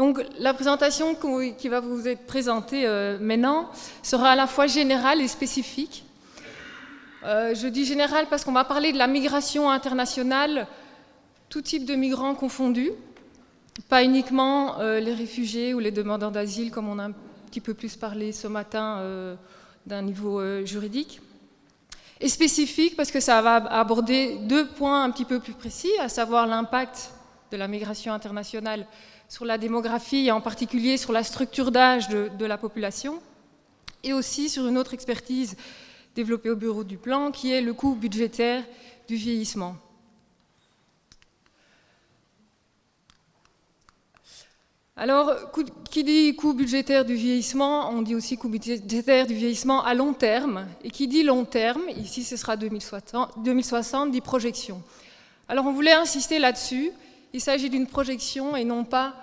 Donc la présentation qui va vous être présentée euh, maintenant sera à la fois générale et spécifique. Euh, je dis générale parce qu'on va parler de la migration internationale, tout type de migrants confondus, pas uniquement euh, les réfugiés ou les demandeurs d'asile comme on a un petit peu plus parlé ce matin d'un niveau juridique. Et spécifique parce que ça va aborder deux points un petit peu plus précis, à savoir l'impact de la migration internationale sur la démographie et en particulier sur la structure d'âge de, la population, et aussi sur une autre expertise développée au bureau du plan, qui est le coût budgétaire du vieillissement. Alors, qui dit coût budgétaire du vieillissement, on dit aussi coût budgétaire du vieillissement à long terme. Et qui dit long terme, ici ce sera 2060, 2060 dit projection. Alors on voulait insister là-dessus il s'agit d'une projection et non pas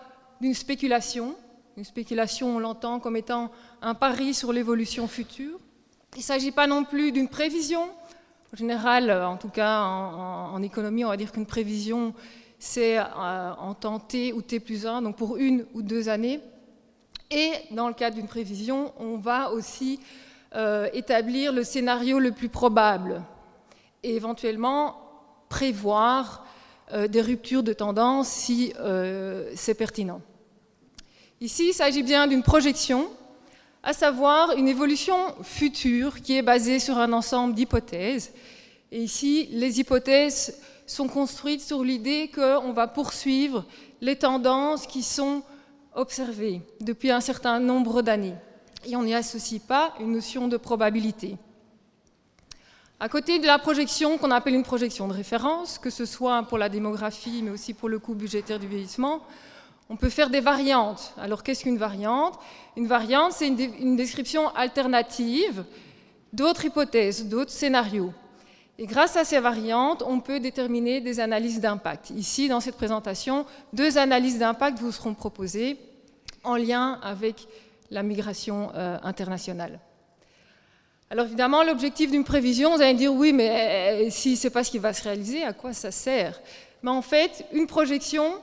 d'une spéculation. Une spéculation, on l'entend comme étant un pari sur l'évolution future. Il ne s'agit pas non plus d'une prévision. En général, en tout cas en, économie, on va dire qu'une prévision, c'est euh, en temps T ou T plus 1, donc pour une ou deux années. Et dans le cadre d'une prévision, on va aussi euh, établir le scénario le plus probable et éventuellement prévoir euh, des ruptures de tendance si euh, c'est pertinent. Ici, il s'agit bien d'une projection, à savoir une évolution future qui est basée sur un ensemble d'hypothèses. Et ici, les hypothèses sont construites sur l'idée qu'on va poursuivre les tendances qui sont observées depuis un certain nombre d'années. Et on n'y associe pas une notion de probabilité. À côté de la projection qu'on appelle une projection de référence, que ce soit pour la démographie, mais aussi pour le coût budgétaire du vieillissement, on peut faire des variantes. Alors qu'est-ce qu'une variante? Une variante, c'est une, description alternative d'autres hypothèses, d'autres scénarios. Et grâce à ces variantes, on peut déterminer des analyses d'impact. Ici, dans cette présentation, deux analyses d'impact vous seront proposées en lien avec la migration euh, internationale. Alors évidemment, l'objectif d'une prévision, vous allez me dire oui, mais euh, si ce n'est pas ce qui va se réaliser, à quoi ça sert? Mais en fait, une projection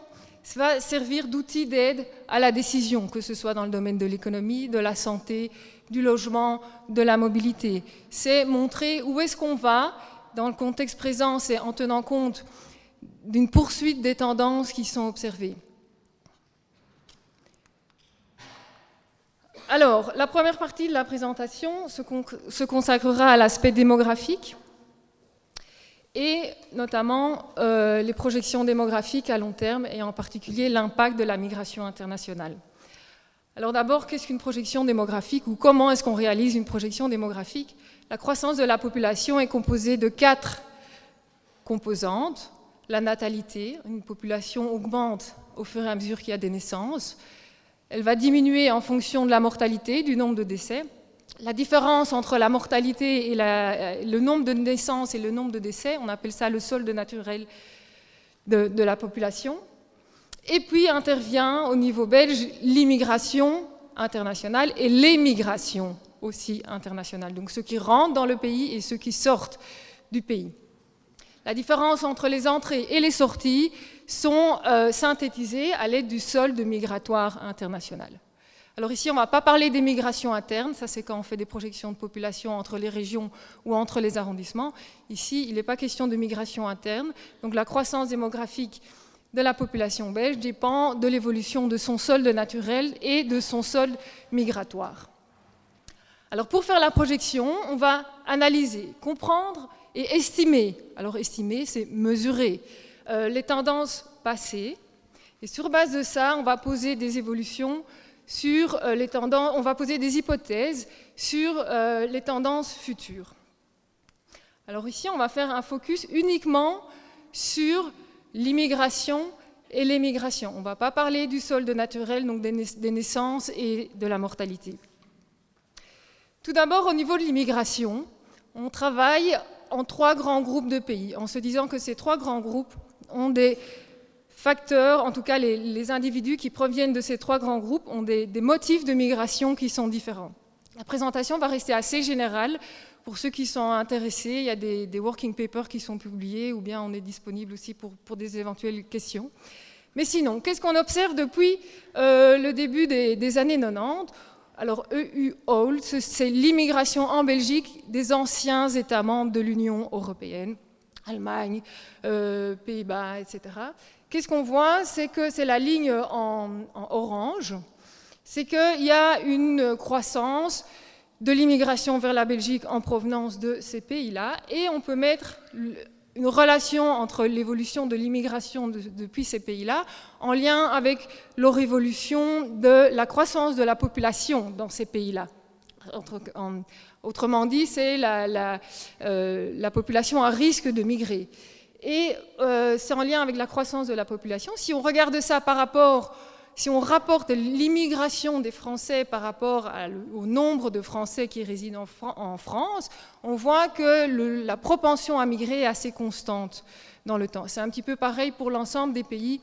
va servir d'outil d'aide à la décision, que ce soit dans le domaine de l'économie, de la santé, du logement, de la mobilité. C'est montrer où est-ce qu'on va dans le contexte présent, c'est en tenant compte d'une poursuite des tendances qui sont observées. Alors, la première partie de la présentation se, consacrera à l'aspect démographique et notamment euh, les projections démographiques à long terme et en particulier l'impact de la migration internationale. Alors d'abord, qu'est-ce qu'une projection démographique ou comment est-ce qu'on réalise une projection démographique? La croissance de la population est composée de quatre composantes. La natalité, une population augmente au fur et à mesure qu'il y a des naissances. Elle va diminuer en fonction de la mortalité, du nombre de décès. La différence entre la mortalité et euh, le nombre de naissances et le nombre de décès, on appelle ça le solde naturel de, de la population. Et puis intervient au niveau belge l'immigration internationale et l'émigration aussi internationale, donc ceux qui rentrent dans le pays et ceux qui sortent du pays. La différence entre les entrées et les sorties, sont euh, synthétisés à l'aide du solde migratoire international. Alors ici, on ne va pas parler des migrations internes, ça c'est quand on fait des projections de population entre les régions ou entre les arrondissements. Ici, il n'est pas question de migration interne, donc la croissance démographique de la population belge dépend de l'évolution de son solde naturel et de son solde migratoire. Alors pour faire la projection, on va analyser, comprendre et estimer. Alors estimer, c'est mesurer. Euh, les tendances passées. Et sur base de ça, on va poser des évolutions sur euh, les tendances, on va poser des hypothèses sur euh, les tendances futures. Alors ici, on va faire un focus uniquement sur l'immigration et l'émigration. On ne va pas parler du solde naturel, donc des naissances et de la mortalité. Tout d'abord, au niveau de l'immigration, on travaille en trois grands groupes de pays, en se disant que ces trois grands groupes ont des facteurs, en tout cas les, individus qui proviennent de ces trois grands groupes ont des, motifs de migration qui sont différents. La présentation va rester assez générale. Pour ceux qui sont intéressés, il y a des, working papers qui sont publiés ou bien on est disponible aussi pour, des éventuelles questions. Mais sinon, qu'est-ce qu'on observe depuis le début des, années 90 alors, EU Old, c'est l'immigration en Belgique des anciens États membres de l'Union européenne, Allemagne, Pays-Bas, etc. Qu'est-ce qu'on voit? C'est que c'est la ligne en orange, c'est qu'il y a une croissance de l'immigration vers la Belgique en provenance de ces pays-là, et on peut mettre une relation entre l'évolution de l'immigration depuis ces pays-là en lien avec leur évolution de la croissance de la population dans ces pays-là. Autrement dit, c'est la, euh, population à risque de migrer. Et euh, c'est en lien avec la croissance de la population. Si on regarde ça par rapport si on rapporte l'immigration des Français par rapport au nombre de Français qui résident en, France, on voit que la propension à migrer est assez constante dans le temps. C'est un petit peu pareil pour l'ensemble des pays,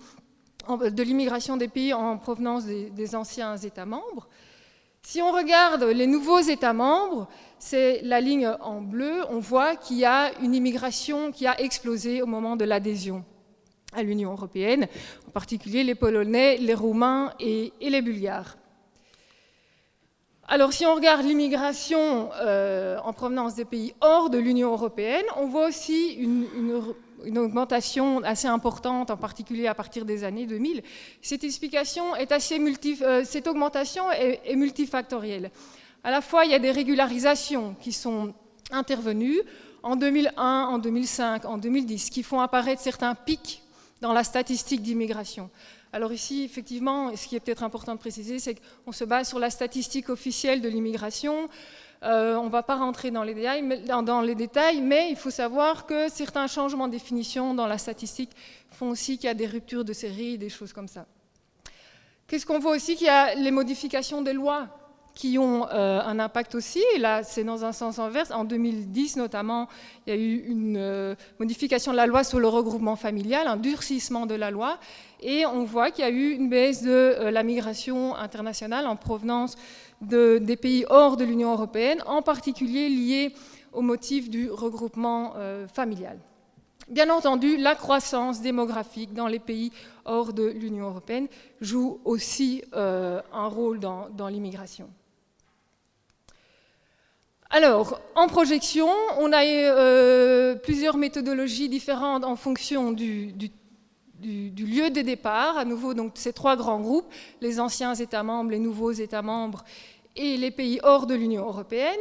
de l'immigration des pays en provenance des, anciens États membres. Si on regarde les nouveaux États membres, c'est la ligne en bleu, on voit qu'il y a une immigration qui a explosé au moment de l'adhésion à l'Union européenne, en particulier les Polonais, les Roumains et, les Bulgares. Alors si on regarde l'immigration euh, en provenance des pays hors de l'Union européenne, on voit aussi une, augmentation assez importante, en particulier à partir des années 2000. Cette, explication est assez euh, cette augmentation est, est multifactorielle. À la fois, il y a des régularisations qui sont intervenues en 2001, en 2005, en 2010, qui font apparaître certains pics dans la statistique d'immigration. Alors ici, effectivement, ce qui est peut-être important de préciser, c'est qu'on se base sur la statistique officielle de l'immigration. Euh, on ne va pas rentrer dans les, détails, mais, dans, les détails, mais il faut savoir que certains changements de définition dans la statistique font aussi qu'il y a des ruptures de série, des choses comme ça. Qu'est-ce qu'on voit aussi Qu'il y a les modifications des lois qui ont euh, un impact aussi. Et là, c'est dans un sens inverse. En 2010, notamment, il y a eu une euh, modification de la loi sur le regroupement familial, un durcissement de la loi. Et on voit qu'il y a eu une baisse de euh, la migration internationale en provenance de, des pays hors de l'Union européenne, en particulier liée au motif du regroupement familial. Bien entendu, la croissance démographique dans les pays hors de l'Union européenne joue aussi un rôle dans l'immigration. Alors, en projection, on a euh, plusieurs méthodologies différentes en fonction du, lieu de départ. À nouveau, ces trois grands groupes, les anciens États membres, les nouveaux États membres et les pays hors de l'Union européenne.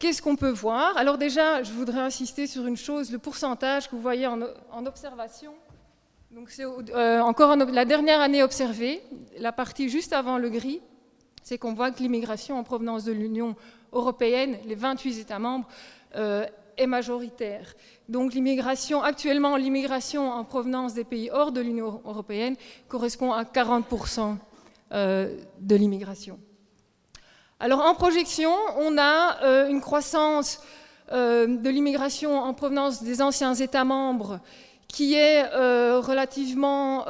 Qu'est-ce qu'on peut voir? Alors déjà, je voudrais insister sur une chose, le pourcentage que vous voyez en, observation. Donc c'est euh, encore la dernière année observée, la partie juste avant le gris, c'est qu'on voit que l'immigration en provenance de l'Union les 28 États membres, euh, est majoritaire. Donc l'immigration, actuellement, l'immigration en provenance des pays hors de l'Union européenne correspond à 40% euh, de l'immigration. Alors en projection, on a euh, une croissance de l'immigration en provenance des anciens États membres qui est relativement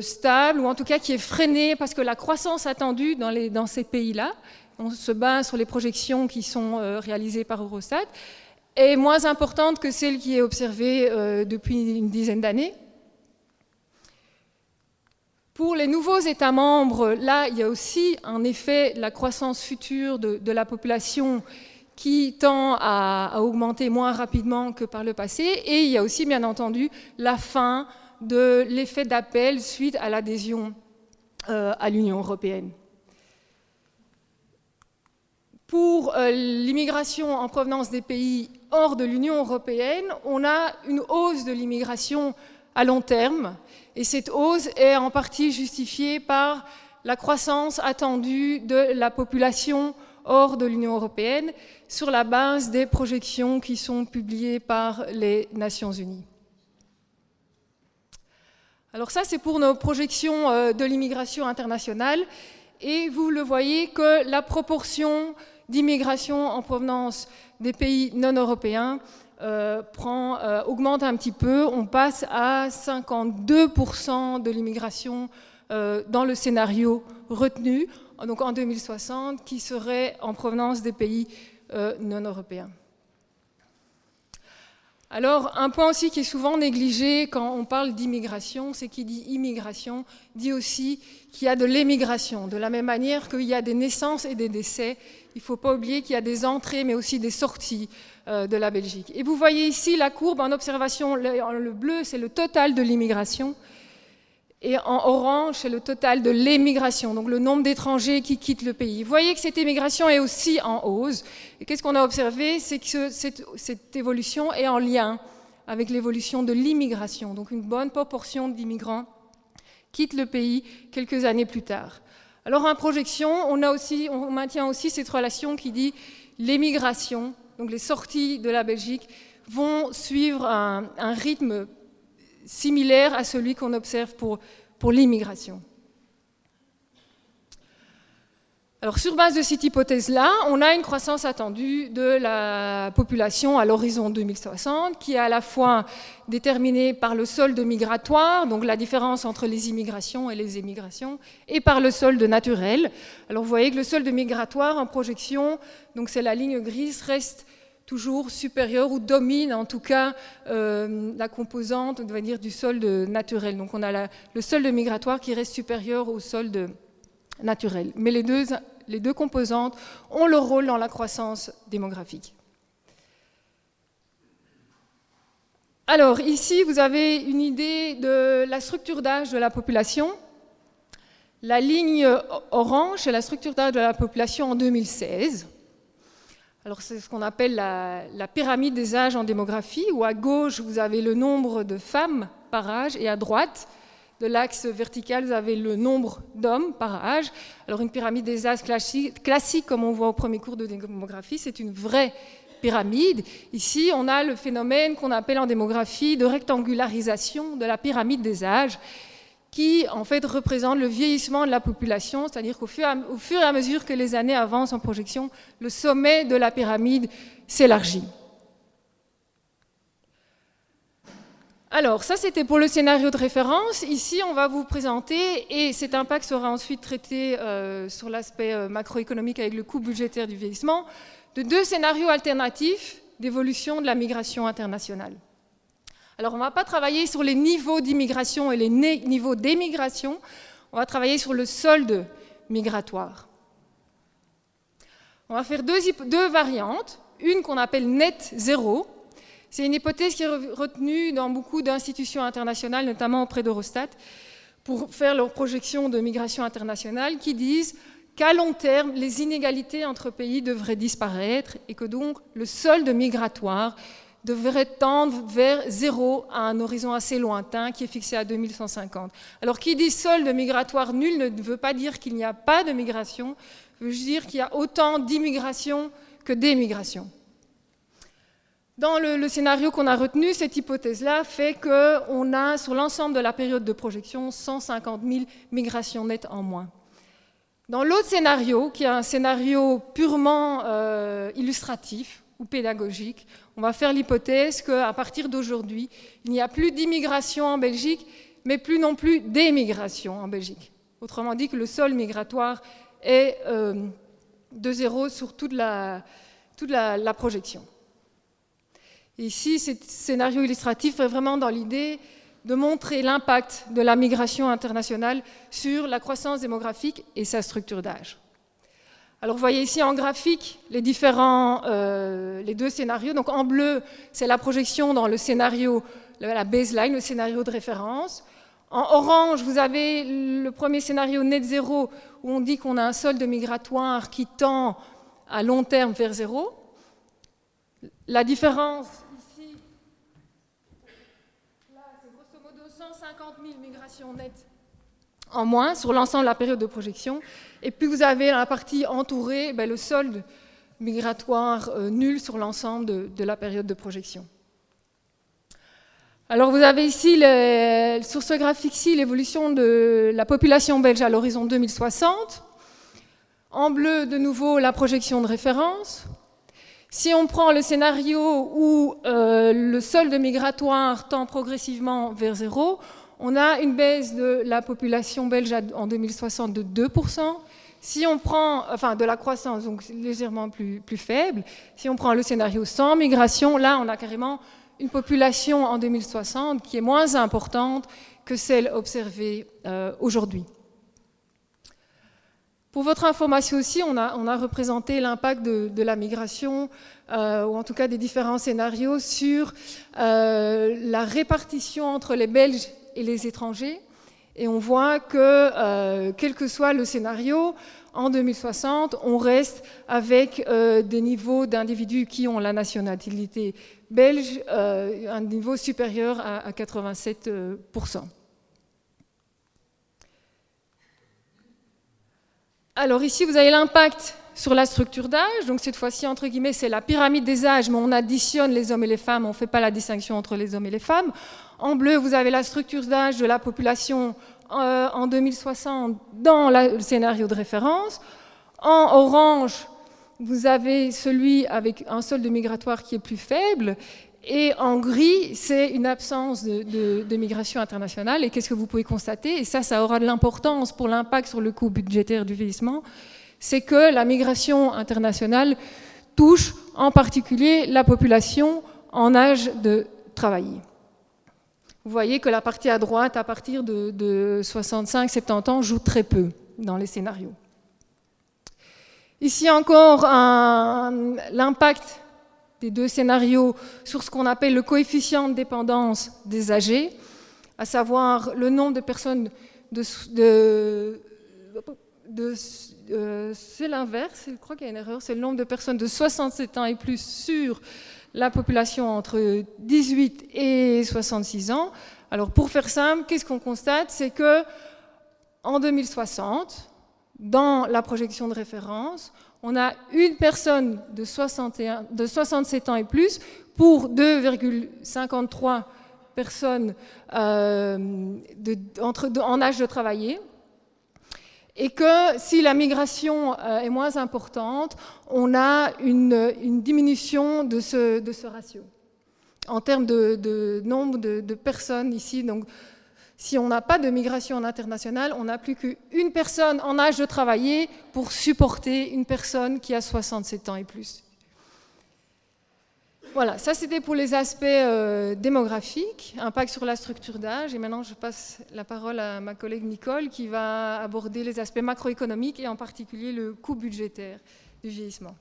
stable, ou en tout cas qui est freinée parce que la croissance attendue dans ces pays-là, on se base sur les projections qui sont euh, réalisées par Eurostat, est moins importante que celle qui est observée euh, depuis une dizaine d'années. Pour les nouveaux États membres, là, il y a aussi un effet la croissance future de, la population qui tend à, augmenter moins rapidement que par le passé. Et il y a aussi, bien entendu, la fin de l'effet d'appel suite à l'adhésion euh, à l'Union européenne. Pour euh, l'immigration en provenance des pays hors de l'Union européenne, on a une hausse de l'immigration à long terme, et cette hausse est en partie justifiée par la croissance attendue de la population hors de l'Union européenne sur la base des projections qui sont publiées par les Nations unies. Alors ça, c'est pour nos projections euh, de l'immigration internationale, et vous le voyez que la proportion d'immigration en provenance des pays non européens euh, euh, augmente un petit peu. On passe à 52% de l'immigration euh, dans le scénario retenu, donc en 2060, qui serait en provenance des pays non européens. Alors, un point aussi qui est souvent négligé quand on parle d'immigration, c'est qui dit immigration dit aussi qu'il y a de l'émigration. De la même manière qu'il y a des naissances et des décès, il ne faut pas oublier qu'il y a des entrées mais aussi des sorties euh, de la Belgique. Et vous voyez ici la courbe en observation, le bleu c'est le total de l'immigration et en orange, c'est le total de l'émigration, donc le nombre d'étrangers qui quittent le pays. Vous voyez que cette émigration est aussi en hausse. Et qu'est-ce qu'on a observé? C'est que cette, évolution est en lien avec l'évolution de l'immigration. Donc une bonne proportion d'immigrants quittent le pays quelques années plus tard. Alors en projection, on, a aussi, on maintient aussi cette relation qui dit l'émigration, donc les sorties de la Belgique, vont suivre un rythme similaire à celui qu'on observe pour, l'immigration. Alors, sur base de cette hypothèse-là, on a une croissance attendue de la population à l'horizon 2060, qui est à la fois déterminée par le solde migratoire, donc la différence entre les immigrations et les émigrations, et par le solde naturel. Alors, vous voyez que le solde migratoire en projection, donc c'est la ligne grise, reste toujours supérieure ou domine en tout cas euh, la composante on va dire, du solde naturel. Donc on a le solde migratoire qui reste supérieur au solde naturel. Mais les deux, composantes ont leur rôle dans la croissance démographique. Alors ici, vous avez une idée de la structure d'âge de la population. La ligne orange, c'est la structure d'âge de la population en 2016. Alors c'est ce qu'on appelle la, pyramide des âges en démographie, où à gauche vous avez le nombre de femmes par âge et à droite de l'axe vertical vous avez le nombre d'hommes par âge. Alors une pyramide des âges classique, classique comme on voit au premier cours de démographie, c'est une vraie pyramide. Ici on a le phénomène qu'on appelle en démographie de rectangularisation de la pyramide des âges qui en fait représente le vieillissement de la population, c'est-à-dire qu'au fur, et à mesure que les années avancent en projection, le sommet de la pyramide s'élargit. Alors, ça c'était pour le scénario de référence. Ici, on va vous présenter, et cet impact sera ensuite traité euh, sur l'aspect euh, macroéconomique avec le coût budgétaire du vieillissement, de deux scénarios alternatifs d'évolution de la migration internationale. Alors on ne va pas travailler sur les niveaux d'immigration et les niveaux d'émigration, on va travailler sur le solde migratoire. On va faire deux, variantes, une qu'on appelle net zéro. C'est une hypothèse qui est retenue dans beaucoup d'institutions internationales, notamment auprès d'Eurostat, pour faire leurs projections de migration internationale, qui disent qu'à long terme, les inégalités entre pays devraient disparaître et que donc le solde migratoire devrait tendre vers zéro à un horizon assez lointain qui est fixé à 2150. Alors qui dit solde migratoire nul ne veut pas dire qu'il n'y a pas de migration, veut dire qu'il y a autant d'immigration que d'émigration. Dans le, scénario qu'on a retenu, cette hypothèse-là fait qu'on a sur l'ensemble de la période de projection 150 000 migrations nettes en moins. Dans l'autre scénario, qui est un scénario purement euh, illustratif ou pédagogique, on va faire l'hypothèse qu'à partir d'aujourd'hui, il n'y a plus d'immigration en Belgique, mais plus non plus d'émigration en Belgique. Autrement dit, que le sol migratoire est euh, de zéro sur toute la, toute la, projection. ici, ce scénario illustratif est vraiment dans l'idée de montrer l'impact de la migration internationale sur la croissance démographique et sa structure d'âge. Alors vous voyez ici en graphique euh, les deux scénarios. Donc en bleu, c'est la projection dans le scénario, la baseline, le scénario de référence. En orange, vous avez le premier scénario net zéro, où on dit qu'on a un solde migratoire qui tend à long terme vers zéro. La différence ici, là, c'est grosso modo 150 000 migrations nettes en moins sur l'ensemble de la période de projection. Et puis vous avez la partie entourée, ben, le solde migratoire euh, nul sur l'ensemble de, la période de projection. Alors vous avez ici, sur ce graphique-ci, l'évolution de la population belge à l'horizon 2060. En bleu, de nouveau, la projection de référence. Si on prend le scénario où euh, le solde migratoire tend progressivement vers zéro, on a une baisse de la population belge en 2060 de 2%. Si on prend, enfin de la croissance, légèrement plus, plus faible, si on prend le scénario sans migration, là on a carrément une population en 2060 qui est moins importante que celle observée euh, aujourd'hui. Pour votre information aussi, on a, représenté l'impact de, la migration, euh, ou en tout cas des différents scénarios, sur euh, la répartition entre les Belges et les étrangers. Et on voit que, quel que soit le scénario, en 2060, on reste avec des niveaux d'individus qui ont la nationalité belge, un niveau supérieur à 87%. Alors ici, vous avez l'impact sur la structure d'âge. Donc cette fois-ci, entre guillemets, c'est la pyramide des âges, mais on additionne les hommes et les femmes, on ne fait pas la distinction entre les hommes et les femmes. En bleu, vous avez la structure d'âge de la population euh, en 2060 dans le scénario de référence. En orange, vous avez celui avec un solde migratoire qui est plus faible. Et en gris, c'est une absence de, migration internationale. Et qu'est-ce que vous pouvez constater? Et ça, ça aura de l'importance pour l'impact sur le coût budgétaire du vieillissement. C'est que la migration internationale touche en particulier la population en âge de travailler. Vous voyez que la partie à droite, à partir de, de 65-70 ans, joue très peu dans les scénarios. Ici encore, l'impact des deux scénarios sur ce qu'on appelle le coefficient de dépendance des âgés, à savoir le nombre de personnes de... Euh, c'est l'inverse, je crois qu'il y a une erreur, c'est le nombre de personnes de 67 ans et plus sur la population entre 18 et 66 ans. Alors pour faire simple, qu'est-ce qu'on constate? C'est que en 2060, dans la projection de référence, on a une personne de, 61, de 67 ans et plus pour 2,53 personnes euh, en âge de travailler. Et que si la migration euh, est moins importante, on a une, diminution de ce, ratio. En termes de, nombre de, personnes ici, donc si on n'a pas de migration internationale, on n'a plus qu'une personne en âge de travailler pour supporter une personne qui a 67 ans et plus. Voilà, ça c'était pour les aspects euh, démographiques, impact sur la structure d'âge. Et maintenant, je passe la parole à ma collègue Nicole qui va aborder les aspects macroéconomiques et en particulier le coût budgétaire du vieillissement.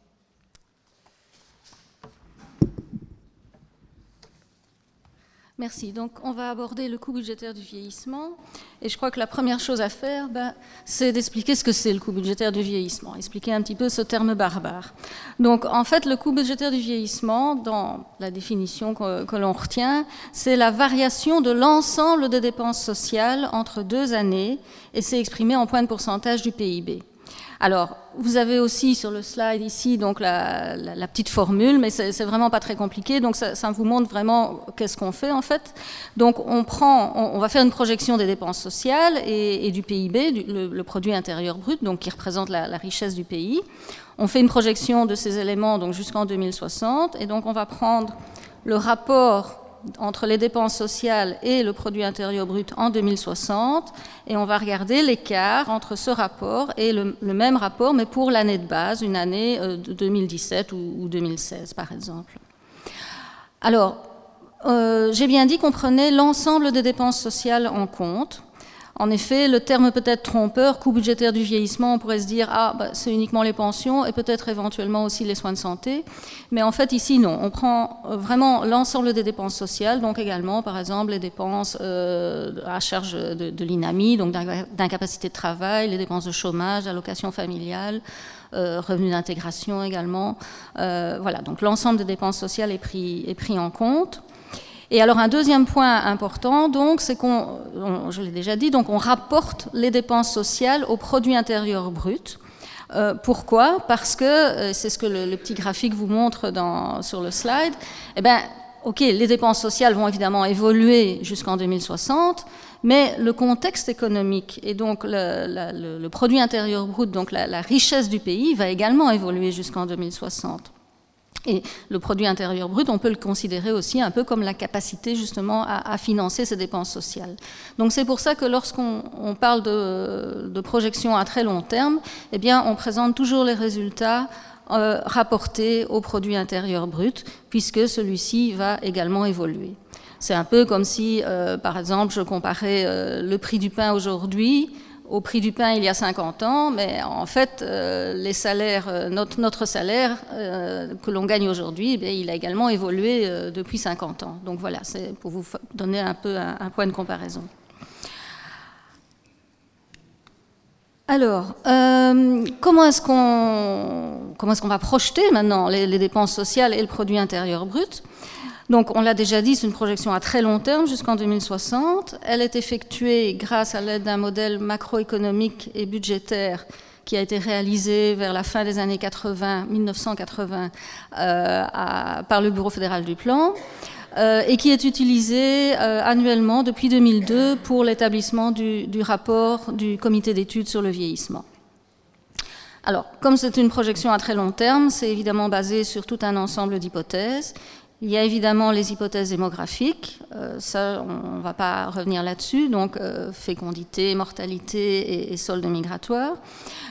Merci. Donc, on va aborder le coût budgétaire du vieillissement. Et je crois que la première chose à faire, ben, c'est d'expliquer ce que c'est le coût budgétaire du vieillissement, expliquer un petit peu ce terme barbare. Donc, en fait, le coût budgétaire du vieillissement, dans la définition que, que l'on retient, c'est la variation de l'ensemble des dépenses sociales entre deux années, et c'est exprimé en point de pourcentage du PIB. Alors, vous avez aussi sur le slide ici donc la, petite formule, mais c'est vraiment pas très compliqué. Donc, ça, vous montre vraiment qu'est-ce qu'on fait en fait. Donc, on prend, on, va faire une projection des dépenses sociales et, du PIB, le, produit intérieur brut, donc qui représente la, la, richesse du pays. On fait une projection de ces éléments donc jusqu'en 2060, et donc on va prendre le rapport entre les dépenses sociales et le produit intérieur brut en 2060 et on va regarder l'écart entre ce rapport et le, même rapport mais pour l'année de base, une année euh, de 2017 ou, 2016 par exemple. Alors, euh, j'ai bien dit qu'on prenait l'ensemble des dépenses sociales en compte. En effet, le terme peut être trompeur, coût budgétaire du vieillissement, on pourrait se dire, ah, bah, c'est uniquement les pensions et peut-être éventuellement aussi les soins de santé. Mais en fait, ici, non. On prend euh, vraiment l'ensemble des dépenses sociales, donc également, par exemple, les dépenses euh, à charge de, l'INAMI, donc d'incapacité de travail, les dépenses de chômage, allocation familiale, euh, revenus d'intégration également. voilà, donc l'ensemble des dépenses sociales est est pris en compte. Et alors un deuxième point important, donc, c'est qu'on, je l'ai déjà dit, donc on rapporte les dépenses sociales au produit intérieur brut. Euh, pourquoi? Parce que, euh, c'est ce que le, petit graphique vous montre sur le slide, eh ben, ok, les dépenses sociales vont évidemment évoluer jusqu'en 2060, mais le contexte économique et donc le, produit intérieur brut, donc la, la richesse du pays, va également évoluer jusqu'en 2060. Et le produit intérieur brut, on peut le considérer aussi un peu comme la capacité justement à, financer ces dépenses sociales. Donc c'est pour ça que lorsqu'on parle de, projection à très long terme, eh bien on présente toujours les résultats rapporté au produit intérieur brut, puisque celui-ci va également évoluer. C'est un peu comme si, par exemple, je comparais le prix du pain aujourd'hui au prix du pain il y a 50 ans, mais en fait, euh, euh, notre, salaire euh, que l'on gagne aujourd'hui, eh il a également évolué depuis 50 ans. Donc voilà, c'est pour vous donner un peu un, point de comparaison. Alors, comment est-ce qu'on va projeter maintenant les, dépenses sociales et le produit intérieur brut? Donc, on l'a déjà dit, c'est une projection à très long terme jusqu'en 2060. Elle est effectuée grâce à l'aide d'un modèle macroéconomique et budgétaire qui a été réalisé vers la fin des années 80, 1980, euh, par le Bureau fédéral du plan. Euh, et qui est utilisé euh, annuellement depuis 2002 pour l'établissement du, du, rapport du comité d'études sur le vieillissement. Alors, comme c'est une projection à très long terme, c'est évidemment basé sur tout un ensemble d'hypothèses. Il y a évidemment les hypothèses démographiques, euh, ça on ne va pas revenir là-dessus, donc euh, fécondité, mortalité et, solde migratoire.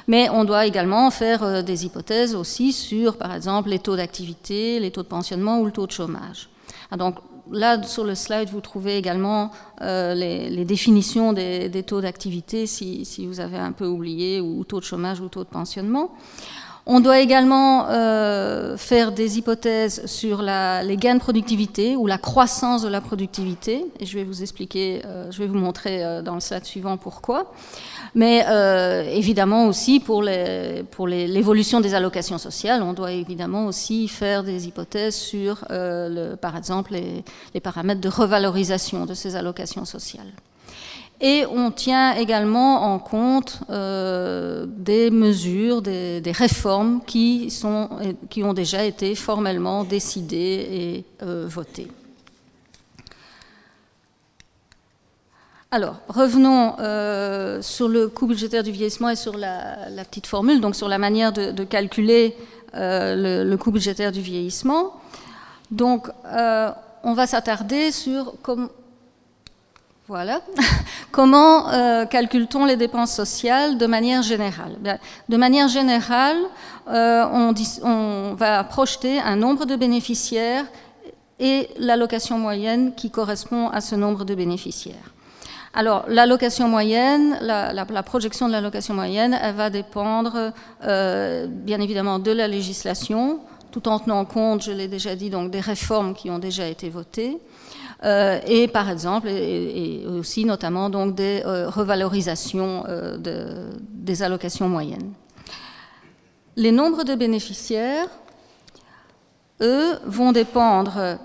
Mais on doit également faire euh, des hypothèses aussi sur, par exemple, les taux d'activité, les taux de pensionnement ou le taux de chômage. Ah, donc là, sur le slide, vous trouvez également les, définitions des, taux d'activité si, si, vous avez un peu oublié, ou taux de chômage ou taux de pensionnement. On doit également euh, faire des hypothèses sur les gains de productivité ou la croissance de la productivité. Et je vais vous expliquer, euh, je vais vous montrer euh, dans le slide suivant pourquoi. Mais évidemment aussi pour l'évolution des allocations sociales, on doit évidemment aussi faire des hypothèses sur, par exemple, les paramètres de revalorisation de ces allocations sociales. Et on tient également en compte euh, des mesures, des, réformes qui, sont, qui, ont déjà été formellement décidées et euh, votées. Alors, revenons euh, sur le coût budgétaire du vieillissement et sur la, petite formule, donc sur la manière de, calculer le, coût budgétaire du vieillissement. Donc, on va s'attarder sur comment voilà. Comment euh, calcule-t-on les dépenses sociales de manière générale? De manière générale, euh, on, va projeter un nombre de bénéficiaires et l'allocation moyenne qui correspond à ce nombre de bénéficiaires. Alors, l'allocation moyenne, la, projection de l'allocation moyenne, elle va dépendre euh, bien évidemment de la législation, tout en tenant compte, je l'ai déjà dit, donc des réformes qui ont déjà été votées. Euh, et par exemple, et, aussi notamment donc des euh, revalorisations euh, des allocations moyennes. Les nombres de bénéficiaires, eux, vont dépendre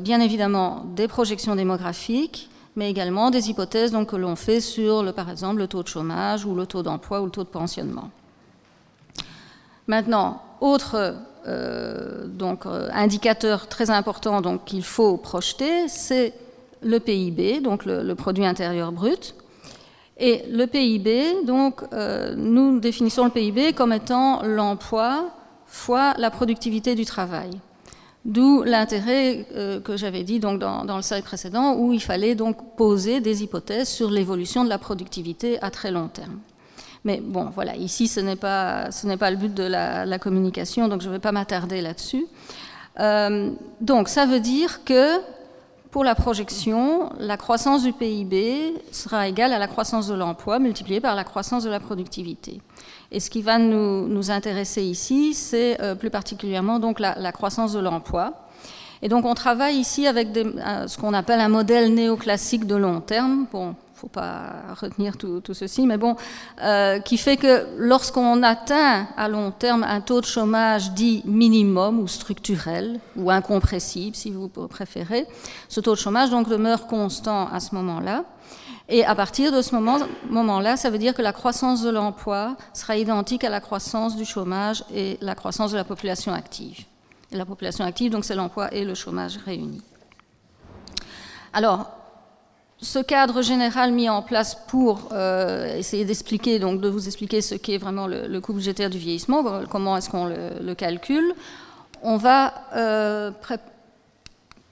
bien évidemment des projections démographiques, mais également des hypothèses donc, que l'on fait sur, le, par exemple, le taux de chômage ou le taux d'emploi ou le taux de pensionnement. Maintenant, autre donc, euh, indicateur très important donc, qu'il faut projeter, c'est le PIB, donc le, produit intérieur brut. Et le PIB, donc, euh, nous définissons le PIB comme étant l'emploi fois la productivité du travail. D'où l'intérêt que j'avais dit donc, dans, dans, le slide précédent, où il fallait donc poser des hypothèses sur l'évolution de la productivité à très long terme. Mais bon, voilà, ici, ce n'est pas, ce n'est pas le but de la, communication, donc je ne vais pas m'attarder là-dessus. Euh, donc, ça veut dire que pour la projection, la croissance du PIB sera égale à la croissance de l'emploi multipliée par la croissance de la productivité. Et ce qui va nous, nous intéresser ici, c'est euh, plus particulièrement donc la, croissance de l'emploi. Et donc on travaille ici avec euh, ce qu'on appelle un modèle néoclassique de long terme. Bon, faut pas retenir tout, ceci, mais bon, euh, qui fait que lorsqu'on atteint à long terme un taux de chômage dit minimum ou structurel ou incompressible, si vous préférez, ce taux de chômage donc demeure constant à ce moment-là. Et à partir de ce moment-là, ça veut dire que la croissance de l'emploi sera identique à la croissance du chômage et la croissance de la population active. Et la population active, donc c'est l'emploi et le chômage réunis. Alors, ce cadre général mis en place pour euh, essayer d'expliquer, donc de vous expliquer ce qu'est vraiment le, coût budgétaire du vieillissement, comment est-ce qu'on le, calcule, on va euh,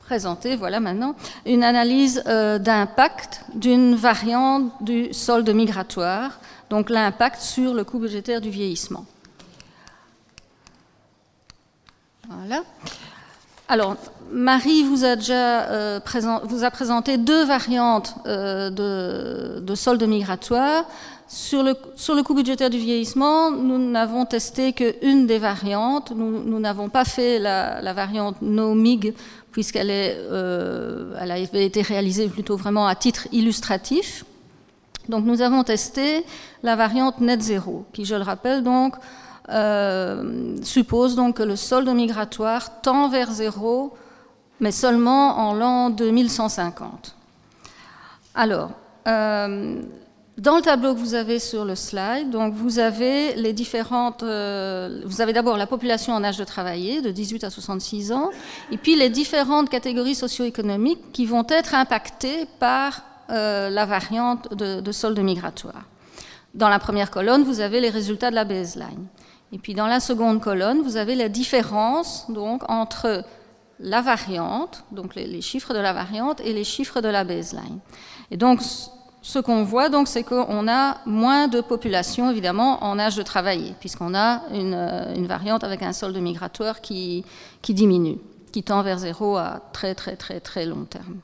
présenter, voilà maintenant, une analyse euh, d'impact d'une variante du solde migratoire, donc l'impact sur le coût budgétaire du vieillissement. Voilà. Alors, Marie vous a déjà euh, vous a présenté deux variantes euh, de, de, solde migratoire. Sur le, sur le coût budgétaire du vieillissement, nous n'avons testé qu'une des variantes. Nous n'avons pas fait la, la variante NOMIG puisqu'elle euh, elle a été réalisée plutôt vraiment à titre illustratif. Donc nous avons testé la variante net zéro, qui, je le rappelle, donc, euh, suppose donc que le solde migratoire tend vers zéro, mais seulement en l'an 2150. Alors, euh, dans le tableau que vous avez sur le slide, donc vous avez les différentes. Euh, vous avez d'abord la population en âge de travailler, de 18 à 66 ans, et puis les différentes catégories socio-économiques qui vont être impactées par la variante de, de solde migratoire. Dans la première colonne, vous avez les résultats de la baseline. Et puis dans la seconde colonne, vous avez la différence donc, entre la variante, donc les, chiffres de la variante, et les chiffres de la baseline. Et donc, ce qu'on voit, c'est qu'on a moins de population, évidemment, en âge de travailler, puisqu'on a une, une, variante avec un solde migratoire qui, qui diminue, qui tend vers zéro à très, très, très, très long terme.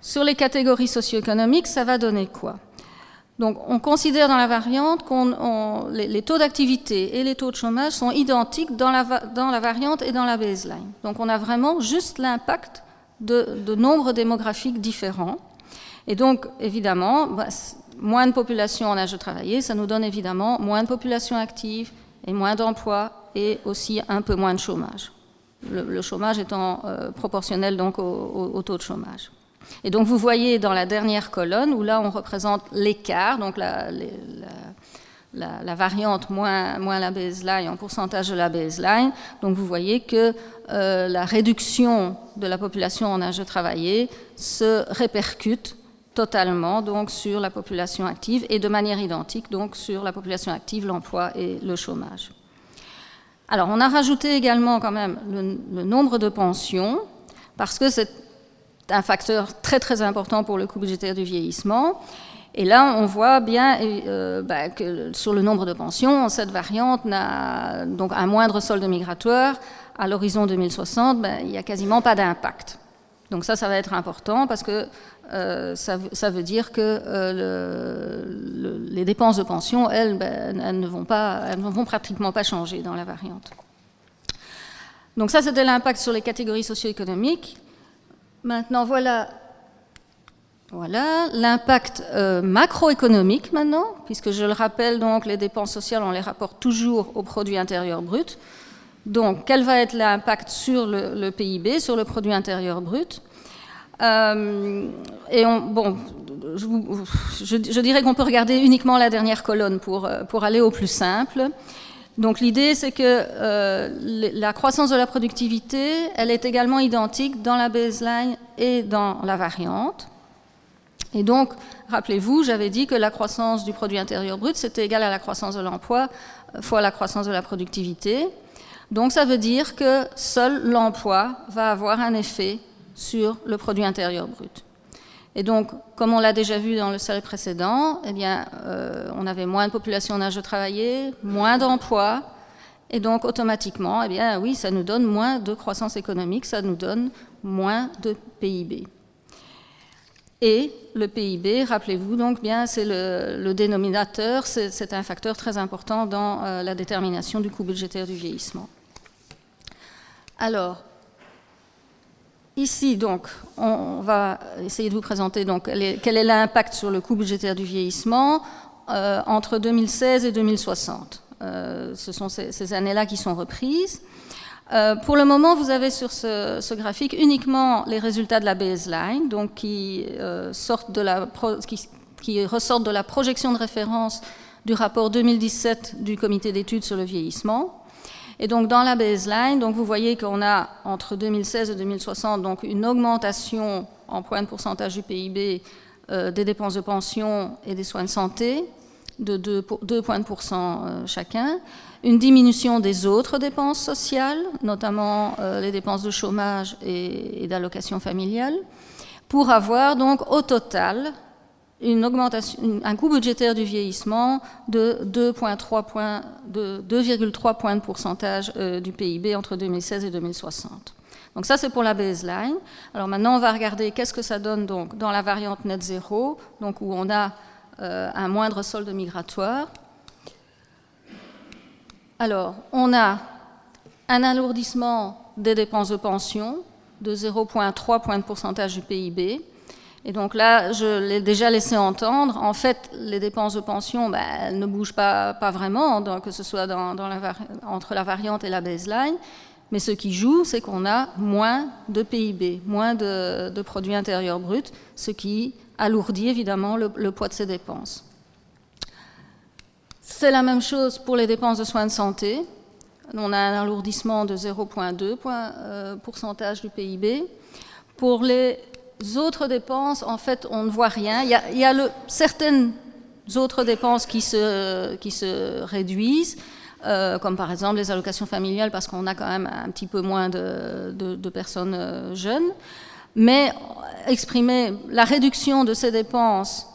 Sur les catégories socio-économiques, ça va donner quoi? Donc, on considère dans la variante que les, taux d'activité et les taux de chômage sont identiques dans la, variante et dans la baseline. Donc, on a vraiment juste l'impact de, de, nombres démographiques différents. Et donc, évidemment, bah, moins de population en âge de travailler, ça nous donne évidemment moins de population active et moins d'emplois et aussi un peu moins de chômage. Le, chômage étant euh, proportionnel donc au taux de chômage. Et donc vous voyez dans la dernière colonne, où là on représente l'écart, donc la, variante moins, la baseline en pourcentage de la baseline, donc vous voyez que euh, la réduction de la population en âge de travailler se répercute totalement donc sur la population active et de manière identique donc sur la population active, l'emploi et le chômage. Alors on a rajouté également quand même le, le nombre de pensions parce que c'est un facteur très très important pour le coût budgétaire du vieillissement. Et là, on voit bien euh, bah, que sur le nombre de pensions, cette variante n'a donc un moindre solde migratoire. À l'horizon 2060, bah, il n'y a quasiment pas d'impact. Donc ça, ça va être important parce que euh, ça, veut dire que euh, les dépenses de pension, elles, bah, elles, ne vont pas, elles ne vont pratiquement pas changer dans la variante. Donc ça, c'était l'impact sur les catégories socio-économiques. Maintenant, voilà voilà l'impact euh, macroéconomique maintenant, puisque je le rappelle, donc les dépenses sociales, on les rapporte toujours au produit intérieur brut. Donc, quel va être l'impact sur le, PIB, sur le produit intérieur brut? Euh, Et bon, je, je dirais qu'on peut regarder uniquement la dernière colonne pour, euh, pour aller au plus simple. Donc l'idée, c'est que euh, la croissance de la productivité, elle est également identique dans la baseline et dans la variante. Et donc, rappelez-vous, j'avais dit que la croissance du produit intérieur brut, c'était égal à la croissance de l'emploi fois la croissance de la productivité. Donc ça veut dire que seul l'emploi va avoir un effet sur le produit intérieur brut. Et donc, comme on l'a déjà vu dans le slide précédent, eh bien, euh, on avait moins de population en âge de travailler, moins d'emplois, et donc automatiquement, eh bien, oui, ça nous donne moins de croissance économique, ça nous donne moins de PIB. Et le PIB, rappelez-vous donc bien, c'est le, dénominateur, c'est un facteur très important dans euh, la détermination du coût budgétaire du vieillissement. Alors, Ici, donc, on va essayer de vous présenter quel est l'impact sur le coût budgétaire du vieillissement euh, entre 2016 et 2060. Euh, ce sont ces, années-là qui sont reprises. Euh, pour le moment, vous avez sur ce, graphique uniquement les résultats de la baseline, donc qui ressortent de la projection de référence du rapport 2017 du comité d'études sur le vieillissement. Et donc dans la baseline, vous voyez qu'on a entre 2016 et 2060 donc une augmentation en point de pourcentage du PIB euh, des dépenses de pension et des soins de santé de 2, points de pourcent euh, chacun, une diminution des autres dépenses sociales, notamment euh, les dépenses de chômage et, et d'allocation familiale, pour avoir donc au total un coût budgétaire du vieillissement de 2,3 points, de 2,3 points de pourcentage euh, du PIB entre 2016 et 2060. Donc ça, c'est pour la baseline. Alors maintenant, on va regarder qu'est-ce que ça donne donc dans la variante net zéro, donc où on a euh, un moindre solde migratoire. Alors, on a un alourdissement des dépenses de pension de 0,3 points de pourcentage du PIB. Et donc là, je l'ai déjà laissé entendre, en fait, les dépenses de pension, ben, elles ne bougent pas, vraiment, donc, que ce soit entre la variante et la baseline. Mais ce qui joue, c'est qu'on a moins de PIB, moins de, de, produit intérieur brut, ce qui alourdit évidemment le, poids de ces dépenses. C'est la même chose pour les dépenses de soins de santé. On a un alourdissement de 0,2 euh, pourcentage du PIB. Pour les autres dépenses, en fait, on ne voit rien. Il y a, certaines autres dépenses qui se, réduisent, euh, comme par exemple les allocations familiales, parce qu'on a quand même un petit peu moins de, personnes euh, jeunes. Mais exprimer la réduction de ces dépenses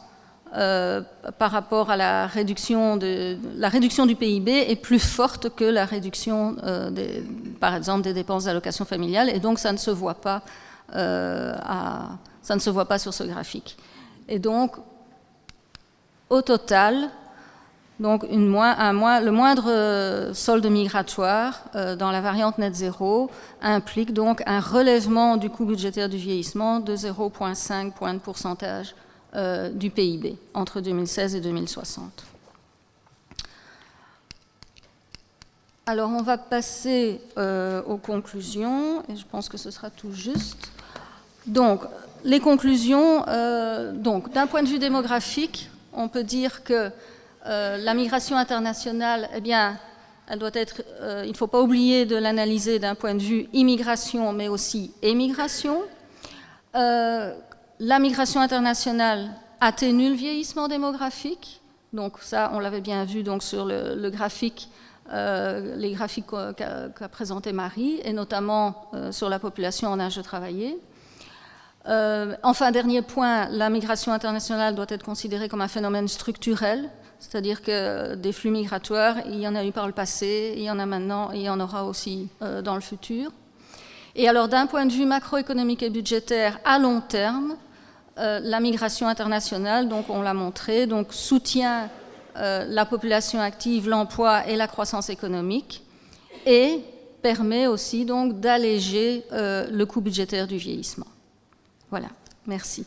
euh, par rapport à la réduction, de, la réduction du PIB est plus forte que la réduction, des, par exemple, des dépenses d'allocation familiale, et donc ça ne se voit pas euh, ça ne se voit pas sur ce graphique. Et donc, au total, donc une le moindre euh, solde migratoire euh, dans la variante net zéro implique donc un relèvement du coût budgétaire du vieillissement de 0,5 points de pourcentage du PIB entre 2016 et 2060. Alors on va passer aux conclusions et je pense que ce sera tout juste. Donc, les conclusions, euh, d'un point de vue démographique, on peut dire que euh, la migration internationale, eh bien, elle doit être, euh, il ne faut pas oublier de l'analyser d'un point de vue immigration, mais aussi émigration. la migration internationale atténue le vieillissement démographique. Donc ça, on l'avait bien vu donc, sur le, graphique, les graphiques qu'a présenté Marie, et notamment sur la population en âge de travailler. Euh, enfin, dernier point, la migration internationale doit être considérée comme un phénomène structurel, c'est-à-dire que des flux migratoires, il y en a eu par le passé, il y en a maintenant et il y en aura aussi euh, dans le futur. Et alors, d'un point de vue macroéconomique et budgétaire à long terme, euh, la migration internationale, donc on l'a montré, soutient la population active, l'emploi et la croissance économique, et permet aussi donc d'alléger le coût budgétaire du vieillissement. Voilà, merci.